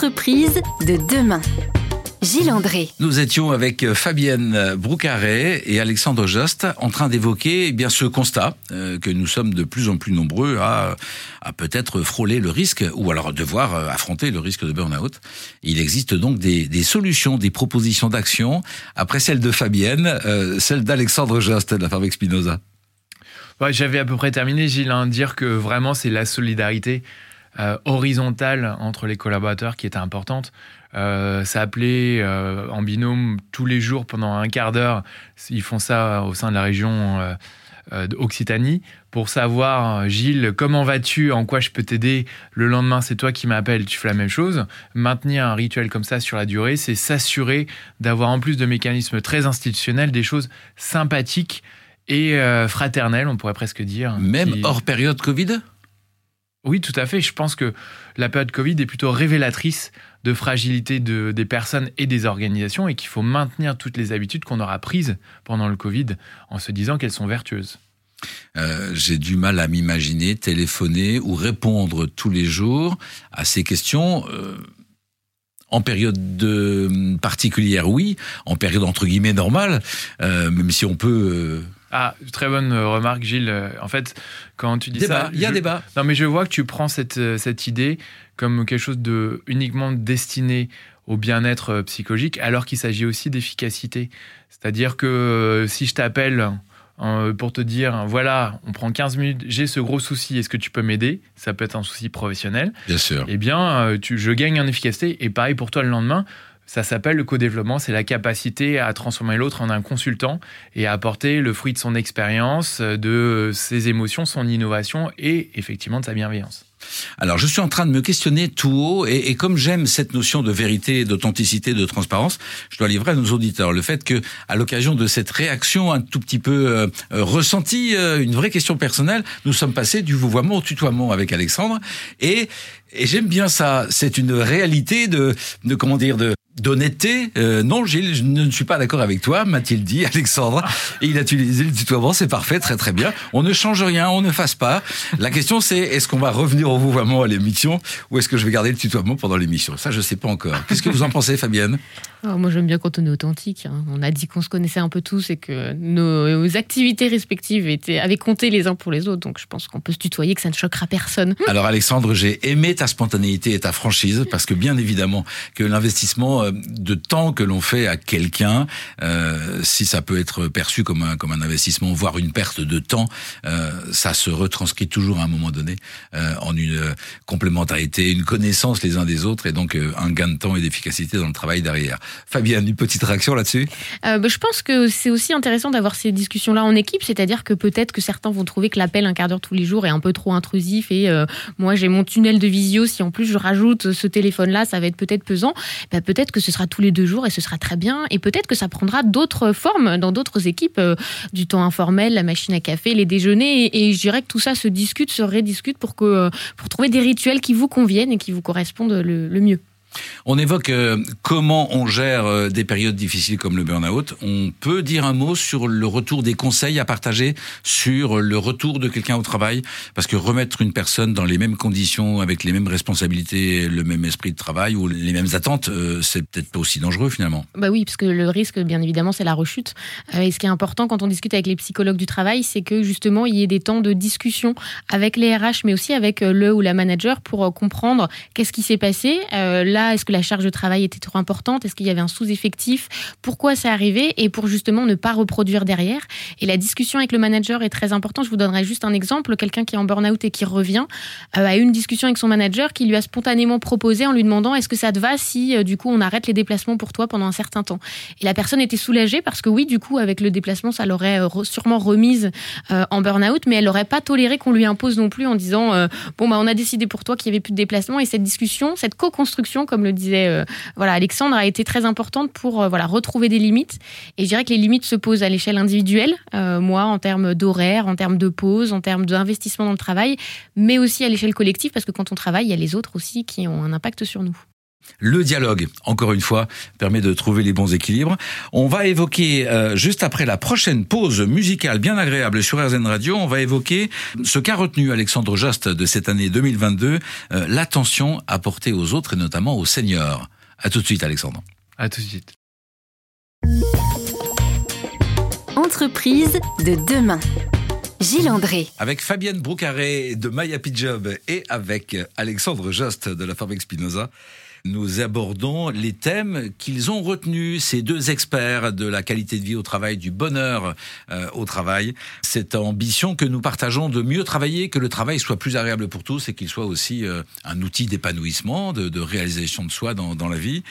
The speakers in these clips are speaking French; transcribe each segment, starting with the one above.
De demain. Gilles André. Nous étions avec euh, Fabienne Broucaret et Alexandre Jost en train d'évoquer eh bien ce constat euh, que nous sommes de plus en plus nombreux à, à peut-être frôler le risque ou alors devoir euh, affronter le risque de burn-out. Il existe donc des, des solutions, des propositions d'action après celle de Fabienne, celle d'Alexandre Jost de la Fabrique Spinoza. J'avais à peu près terminé, Gilles, à dire que vraiment c'est la solidarité euh, horizontale entre les collaborateurs qui était importante. Euh, S'appeler euh, en binôme tous les jours pendant un quart d'heure. Ils font ça au sein de la région euh, d'Occitanie pour savoir, Gilles, comment vas-tu, en quoi je peux t'aider? Le lendemain, c'est toi qui m'appelles, tu fais la même chose. Maintenir un rituel comme ça sur la durée, c'est s'assurer d'avoir en plus de mécanismes très institutionnels des choses sympathiques et fraternelles, on pourrait presque dire. Même hors période Covid? Oui, tout à fait. Je pense que la période Covid est plutôt révélatrice de fragilité de, des personnes et des organisations et qu'il faut maintenir toutes les habitudes qu'on aura prises pendant le Covid en se disant qu'elles sont vertueuses. Euh, j'ai du mal à m'imaginer téléphoner ou répondre tous les jours à ces questions. Euh, en période de, particulière, oui. En période entre guillemets normale, euh, même si on peut ah, très bonne euh, remarque, Gilles. Euh, en fait, quand tu dis ça. Il y a débat. Non, mais je vois que tu prends cette, euh, cette idée comme quelque chose de uniquement destiné au bien-être psychologique, alors qu'il s'agit aussi d'efficacité. C'est-à-dire que si je t'appelle pour te dire voilà, on prend 15 minutes, j'ai ce gros souci, est-ce que tu peux m'aider? Ça peut être un souci professionnel. Bien sûr. Eh bien, tu, je gagne en efficacité. Et pareil pour toi le lendemain. Ça s'appelle le co-développement, c'est la capacité à transformer l'autre en un consultant et à apporter le fruit de son expérience, de ses émotions, son innovation et effectivement de sa bienveillance. Alors, je suis en train de me questionner tout haut, et, comme j'aime cette notion de vérité, d'authenticité, de transparence, je dois livrer à nos auditeurs le fait que, à l'occasion de cette réaction un tout petit peu euh, euh, ressentie, euh, une vraie question personnelle, nous sommes passés du vouvoiement au tutoiement avec Alexandre, et, et j'aime bien ça. C'est une réalité de, de comment dire, de d'honnêteté. Euh, non, Gilles, je ne suis pas d'accord avec toi, m'a-t-il dit, Alexandre. Et il a utilisé le tutoiement, c'est parfait, très très bien. On ne change rien, on ne fasse pas. La question c'est, est-ce qu'on va revenir au vouvoiement à l'émission ou est-ce que je vais garder le tutoiement pendant l'émission? Ça, je ne sais pas encore. Qu'est-ce que vous en pensez, Fabienne? Oh, Moi, j'aime bien quand on est authentique. Hein. On a dit qu'on se connaissait un peu tous et que nos activités respectives étaient, avaient compté les uns pour les autres. Donc, je pense qu'on peut se tutoyer, que ça ne choquera personne. Alors, Alexandre, j'ai aimé ta spontanéité et ta franchise parce que bien évidemment que l'investissement euh, de temps que l'on fait à quelqu'un, euh, si ça peut être perçu comme un, comme un investissement, voire une perte de temps, euh, ça se retranscrit toujours à un moment donné en une complémentarité, une connaissance les uns des autres et donc un gain de temps et d'efficacité dans le travail derrière. Fabienne, une petite réaction là-dessus? Bah, Je pense que c'est aussi intéressant d'avoir ces discussions-là en équipe, c'est-à-dire que peut-être que certains vont trouver que l'appel un quart d'heure tous les jours est un peu trop intrusif et moi j'ai mon tunnel de visio, si en plus je rajoute ce téléphone-là, ça va être peut-être pesant. Bah, peut-être que ce sera tous les deux jours et ce sera très bien. Et peut-être que ça prendra d'autres formes dans d'autres équipes, euh, du temps informel, la machine à café, les déjeuners. Et, je dirais que tout ça se discute, se rediscute pour, que, euh, pour trouver des rituels qui vous conviennent et qui vous correspondent le mieux. On évoque euh, comment on gère euh, des périodes difficiles comme le burn-out. On peut dire un mot sur le retour des conseils à partager sur le retour de quelqu'un au travail? Parce que remettre une personne dans les mêmes conditions, avec les mêmes responsabilités, le même esprit de travail ou les mêmes attentes, euh, c'est peut-être pas aussi dangereux finalement. Bah oui, parce que le risque, bien évidemment, c'est la rechute. et ce qui est important quand on discute avec les psychologues du travail, c'est que justement, il y ait des temps de discussion avec les RH, mais aussi avec le ou la manager pour comprendre qu'est-ce qui s'est passé. là, est-ce que la charge de travail était trop importante? Est-ce qu'il y avait un sous-effectif? Pourquoi c'est arrivé? Et pour justement ne pas reproduire derrière? Et la discussion avec le manager est très importante. Je vous donnerai juste un exemple. Quelqu'un qui est en burn-out et qui revient euh, a eu une discussion avec son manager qui lui a spontanément proposé en lui demandant est-ce que ça te va si euh, du coup on arrête les déplacements pour toi pendant un certain temps? Et la personne était soulagée parce que oui, du coup avec le déplacement ça l'aurait euh, sûrement remise en burn-out, mais elle n'aurait pas toléré qu'on lui impose non plus en disant bon bah on a décidé pour toi qu'il y avait plus de déplacement et cette discussion, cette co-construction comme le disait euh, voilà, Alexandre, a été très importante pour euh, voilà, retrouver des limites. Et je dirais que les limites se posent à l'échelle individuelle, euh, moi, en termes d'horaire, en termes de pause, en termes d'investissement dans le travail, mais aussi à l'échelle collective, parce que quand on travaille, il y a les autres aussi qui ont un impact sur nous. Le dialogue, encore une fois, permet de trouver les bons équilibres. On va évoquer, euh, juste après la prochaine pause musicale bien agréable sur RZN Radio, on va évoquer ce qu'a retenu Alexandre Jost de cette année 2022, euh, l'attention apportée aux autres et notamment aux seniors. À tout de suite, Alexandre. À tout de suite. Entreprise de demain. Gilles André. Avec Fabienne Broucaré de Maya Job et avec Alexandre Jost de la Fabrique Spinoza nous abordons les thèmes qu'ils ont retenus, ces deux experts de la qualité de vie au travail, du bonheur euh, au travail. Cette ambition que nous partageons de mieux travailler, que le travail soit plus agréable pour tous et qu'il soit aussi euh, un outil d'épanouissement, de, réalisation de soi dans, la vie.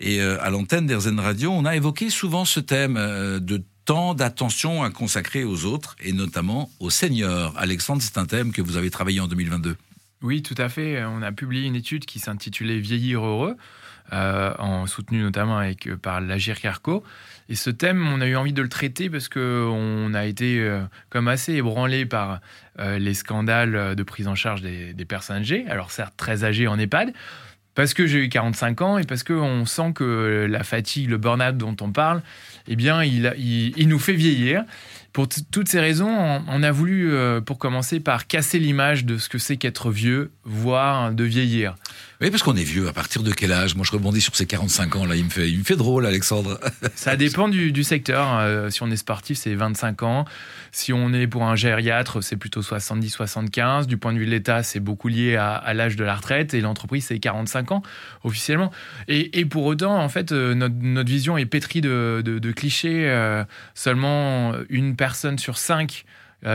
Et euh, à l'antenne d'Airzen Radio, on a évoqué souvent ce thème de temps d'attention à consacrer aux autres et notamment aux seniors. Alexandre, c'est un thème que vous avez travaillé en 2022. Oui, tout à fait. On a publié une étude qui s'intitulait Vieillir heureux, euh, en soutenu notamment avec, euh, par l'Agir Carco. Et ce thème, on a eu envie de le traiter parce qu'on a été euh, comme assez ébranlé par les scandales de prise en charge des, personnes âgées, alors certes très âgées en EHPAD, parce que j'ai eu 45 ans et parce qu'on sent que la fatigue, le burn-out dont on parle, eh bien, il nous fait vieillir. Pour toutes ces raisons, on, a voulu, euh, pour commencer, par casser l'image de ce que c'est qu'être vieux, voire de vieillir. Oui, parce qu'on est vieux. À partir de quel âge? Moi, je rebondis sur ces 45 ans. Là, il me fait, il me fait drôle, Alexandre. Ça dépend du, secteur. Euh, si on est sportif, c'est 25 ans. Si on est pour un gériatre, c'est plutôt 70-75. Du point de vue de l'État, c'est beaucoup lié à, l'âge de la retraite. Et l'entreprise, c'est 45 ans, officiellement. Et, pour autant, en fait, euh, notre, vision est pétrie de, clichés. Euh, seulement une personne sur cinq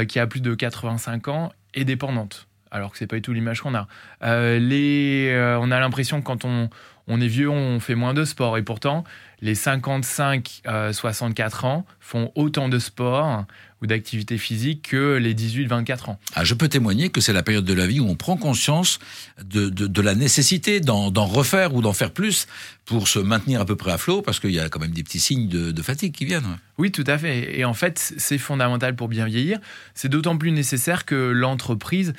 qui a plus de 85 ans est dépendante alors que c'est pas du tout l'image qu'on a. Euh, euh, on a l'impression que quand on, on, est vieux, on fait moins de sport. Et pourtant, les 55-64 euh, ans font autant de sport ou d'activité physique que les 18-24 ans. Ah, je peux témoigner que c'est la période de la vie où on prend conscience de, de, la nécessité d'en refaire ou d'en faire plus pour se maintenir à peu près à flot, parce qu'il y a quand même des petits signes de, de fatigue qui viennent. Oui, tout à fait. Et en fait, c'est fondamental pour bien vieillir. C'est d'autant plus nécessaire que l'entreprise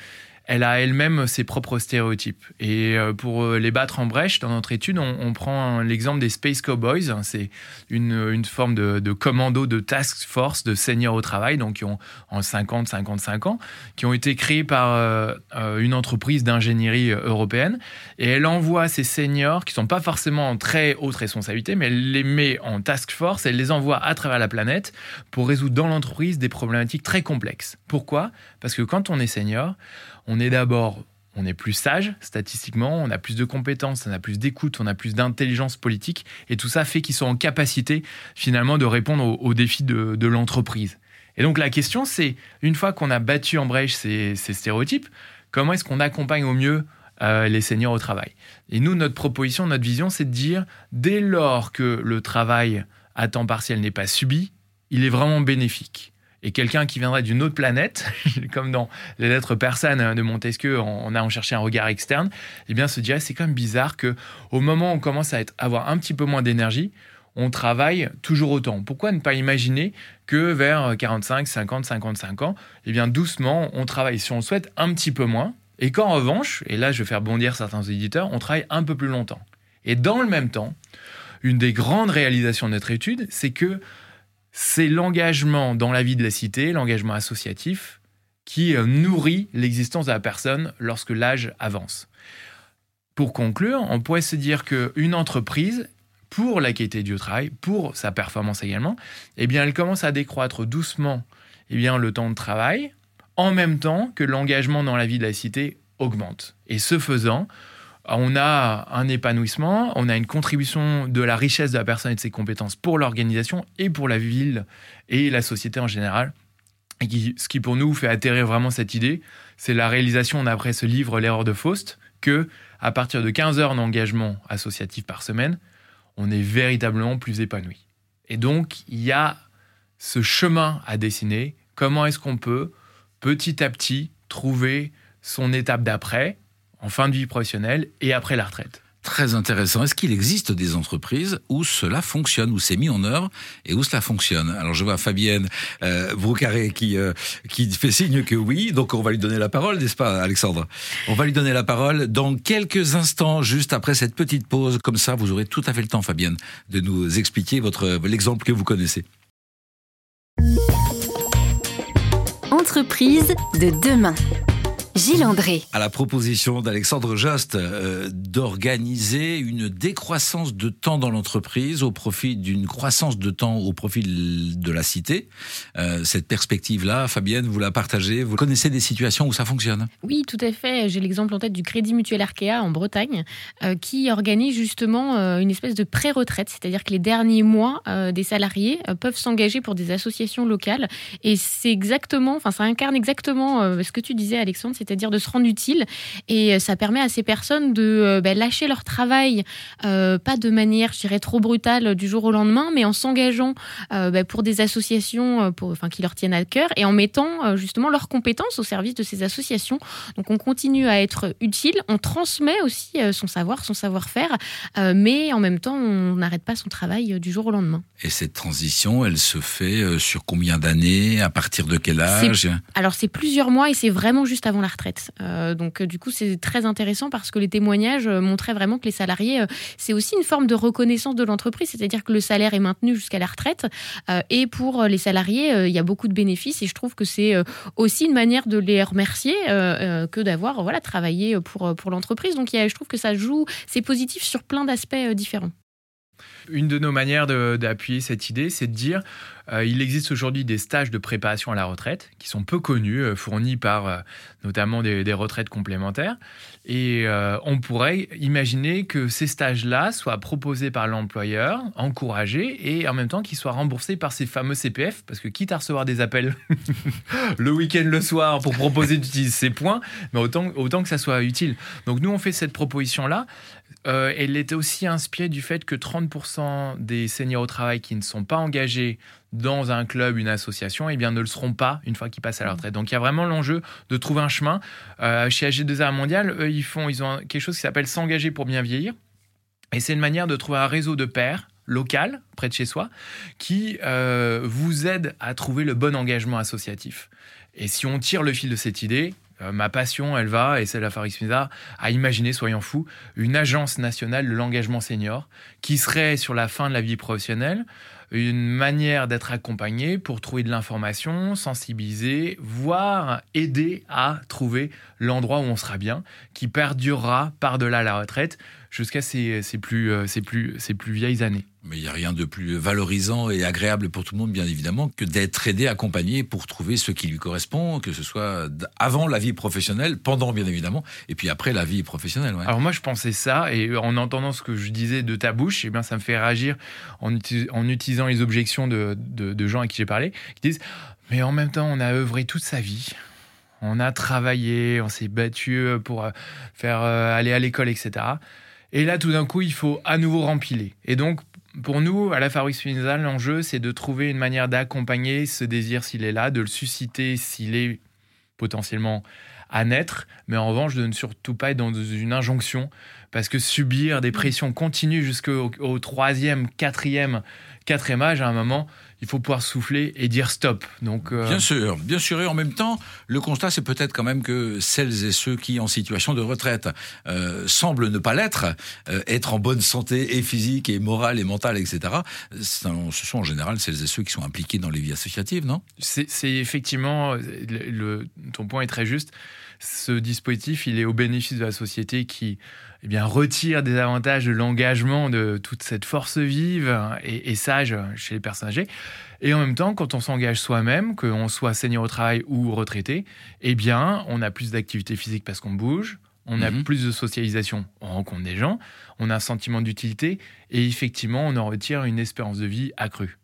elle a elle-même ses propres stéréotypes. Et euh, pour euh, les battre en brèche, dans notre étude, on, prend l'exemple des Space Cowboys. C'est une, forme de, commando de task force de seniors au travail, donc qui ont en 50-55 ans, qui ont été créés par euh, une entreprise d'ingénierie européenne. Et elle envoie ces seniors, qui sont pas forcément en très haute responsabilité, mais elle les met en task force, elle les envoie à travers la planète pour résoudre dans l'entreprise des problématiques très complexes. Pourquoi? Parce que quand on est senior, on est d'abord on est plus sage statistiquement, on a plus de compétences, on a plus d'écoute, on a plus d'intelligence politique, et tout ça fait qu'ils sont en capacité finalement de répondre aux, défis de, l'entreprise. Et donc la question c'est, une fois qu'on a battu en brèche ces, stéréotypes, comment est-ce qu'on accompagne au mieux euh, les seniors au travail? Et nous, notre proposition, notre vision, c'est de dire, dès lors que le travail à temps partiel n'est pas subi, il est vraiment bénéfique et quelqu'un qui viendrait d'une autre planète, comme dans les lettres persanes de Montesquieu, on a en cherché un regard externe, eh bien se dirait c'est quand même bizarre que au moment où on commence à être, avoir un petit peu moins d'énergie, on travaille toujours autant. Pourquoi ne pas imaginer que vers 45, 50, 55 ans, eh bien doucement, on travaille si on le souhaite un petit peu moins, et qu'en revanche, et là je vais faire bondir certains éditeurs, on travaille un peu plus longtemps. Et dans le même temps, une des grandes réalisations de notre étude, c'est que c'est l'engagement dans la vie de la cité, l'engagement associatif, qui euh, nourrit l'existence de la personne lorsque l'âge avance. Pour conclure, on pourrait se dire qu'une entreprise, pour la qualité du travail, pour sa performance également, eh bien, elle commence à décroître doucement eh bien, le temps de travail, en même temps que l'engagement dans la vie de la cité augmente. Et ce faisant, on a un épanouissement, on a une contribution de la richesse de la personne et de ses compétences pour l'organisation et pour la ville et la société en général. Et ce qui pour nous fait atterrir vraiment cette idée, c'est la réalisation après ce livre L'erreur de Faust, que à partir de 15 heures d'engagement associatif par semaine, on est véritablement plus épanoui. Et donc, il y a ce chemin à dessiner. Comment est-ce qu'on peut petit à petit trouver son étape d'après en fin de vie professionnelle et après la retraite. Très intéressant. Est-ce qu'il existe des entreprises où cela fonctionne, où c'est mis en œuvre et où cela fonctionne? Alors je vois Fabienne euh, Broucaré qui euh, qui fait signe que oui, donc on va lui donner la parole, n'est-ce pas, Alexandre? On va lui donner la parole dans quelques instants, juste après cette petite pause. Comme ça, vous aurez tout à fait le temps, Fabienne, de nous expliquer votre l'exemple que vous connaissez. Entreprise de demain. Gilles André. À la proposition d'Alexandre Jost euh, d'organiser une décroissance de temps dans l'entreprise au profit d'une croissance de temps au profit de la cité. Euh, cette perspective-là, Fabienne, vous la partagez. Vous connaissez des situations où ça fonctionne Oui, tout à fait. J'ai l'exemple en tête du Crédit Mutuel Arkea en Bretagne, euh, qui organise justement une espèce de pré-retraite, c'est-à-dire que les derniers mois des salariés peuvent s'engager pour des associations locales. Et c'est exactement, enfin, ça incarne exactement ce que tu disais, Alexandre c'est-à-dire de se rendre utile. Et euh, ça permet à ces personnes de euh, bah, lâcher leur travail, euh, pas de manière, je dirais, trop brutale du jour au lendemain, mais en s'engageant bah, pour des associations pour, enfin, qui leur tiennent à cœur et en mettant justement leurs compétences au service de ces associations. Donc on continue à être utile, on transmet aussi son savoir, son savoir-faire, mais en même temps, on n'arrête pas son travail du jour au lendemain. Et cette transition, elle se fait sur combien d'années? À partir de quel âge? Alors c'est plusieurs mois et c'est vraiment juste avant la Euh, donc euh, du coup, c'est très intéressant parce que les témoignages euh, montraient vraiment que les salariés, c'est aussi une forme de reconnaissance de l'entreprise, c'est-à-dire que le salaire est maintenu jusqu'à la retraite. et pour les salariés, il y a beaucoup de bénéfices et je trouve que c'est aussi une manière de les remercier que d'avoir voilà travaillé pour pour l'entreprise. Donc je trouve que ça joue, c'est positif sur plein d'aspects différents. Une de nos manières d'appuyer cette idée, c'est de dire euh, il existe aujourd'hui des stages de préparation à la retraite qui sont peu connus, euh, fournis par euh, notamment des, retraites complémentaires. Et on pourrait imaginer que ces stages-là soient proposés par l'employeur, encouragés, et en même temps qu'ils soient remboursés par ces fameux CPF, parce que quitte à recevoir des appels le week-end, le soir, pour proposer d'utiliser ces points, mais autant, autant que ça soit utile. Donc nous, on fait cette proposition-là. Elle est aussi inspirée du fait que 30% des seniors au travail qui ne sont pas engagés dans un club, une association, eh bien, ne le seront pas une fois qu'ils passent à la retraite. Donc il y a vraiment l'enjeu de trouver un chemin. Euh, chez AG2R Mondial, eux, ils, font, ils ont quelque chose qui s'appelle s'engager pour bien vieillir. Et c'est une manière de trouver un réseau de pairs local, près de chez soi, qui euh, vous aide à trouver le bon engagement associatif. Et si on tire le fil de cette idée, euh, ma passion, elle va, et celle de Faris à imaginer, soyons fous, une agence nationale de l'engagement senior qui serait sur la fin de la vie professionnelle une manière d'être accompagné pour trouver de l'information, sensibiliser, voire aider à trouver l'endroit où on sera bien, qui perdurera par-delà la retraite jusqu'à plus, euh, plus vieilles années. Mais il n'y a rien de plus valorisant et agréable pour tout le monde, bien évidemment, que d'être aidé, accompagné pour trouver ce qui lui correspond, que ce soit avant la vie professionnelle, pendant, bien évidemment, et puis après la vie professionnelle. Alors moi, je pensais ça, et en entendant ce que je disais de ta bouche, eh bien, ça me fait réagir en, utilisant les objections de, de gens à qui j'ai parlé, qui disent, mais en même temps, on a œuvré toute sa vie on a travaillé, on s'est battu pour euh, faire euh, aller à l'école, etc. Et là, tout d'un coup, il faut à nouveau rempiler. Et donc, pour nous, à la Fabrique Spinozal, l'enjeu, c'est de trouver une manière d'accompagner ce désir s'il est là, de le susciter s'il est potentiellement à naître, mais en revanche, de ne surtout pas être dans une injonction, parce que subir des pressions continues jusqu'au troisième, quatrième, quatrième âge, à un moment, il faut pouvoir souffler et dire stop. Donc, euh, Bien sûr, bien sûr. Et en même temps, le constat, c'est peut-être quand même que celles et ceux qui, en situation de retraite, euh, semblent ne pas l'être, euh, être en bonne santé et physique et morale et mentale, etc., ce sont en général celles et ceux qui sont impliqués dans les vies associatives, non? C'est effectivement, le, ton point est très juste. Ce dispositif, il est au bénéfice de la société qui eh bien, retire des avantages de l'engagement de toute cette force vive et, sage chez les personnes âgées. Et en même temps, quand on s'engage soi-même, qu'on soit senior au travail ou retraité, eh bien, on a plus d'activité physique parce qu'on bouge, on a mhm. plus de socialisation, on rencontre des gens, on a un sentiment d'utilité et effectivement, on en retire une espérance de vie accrue.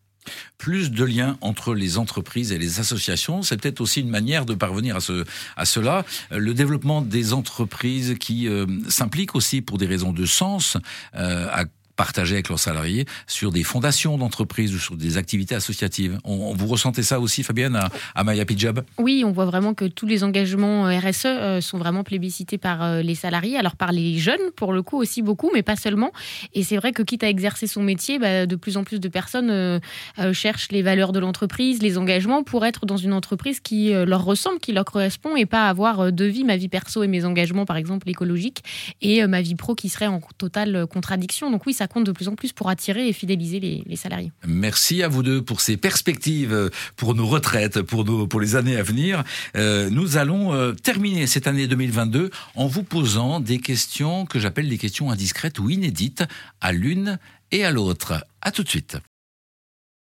Plus de liens entre les entreprises et les associations, c'est peut-être aussi une manière de parvenir à, ce, à cela. Euh, le développement des entreprises qui euh, s'impliquent aussi pour des raisons de sens euh, à partager avec leurs salariés sur des fondations d'entreprise ou sur des activités associatives. On, vous ressentez ça aussi, Fabienne, à, à Maya Pijab Oui, on voit vraiment que tous les engagements euh, RSE euh, sont vraiment plébiscités par euh, les salariés, alors par les jeunes pour le coup aussi beaucoup, mais pas seulement. Et c'est vrai que quitte à exercer son métier, bah, de plus en plus de personnes cherchent les valeurs de l'entreprise, les engagements pour être dans une entreprise qui leur ressemble, qui leur correspond et pas avoir deux vies, ma vie perso et mes engagements par exemple écologiques et ma vie pro qui serait en totale contradiction. Donc oui, ça compte de plus en plus pour attirer et fidéliser les, salariés. Merci à vous deux pour ces perspectives pour nos retraites, pour, les années à venir. Euh, nous allons euh, terminer cette année 2022 en vous posant des questions que j'appelle des questions indiscrètes ou inédites à l'une et à l'autre. À tout de suite.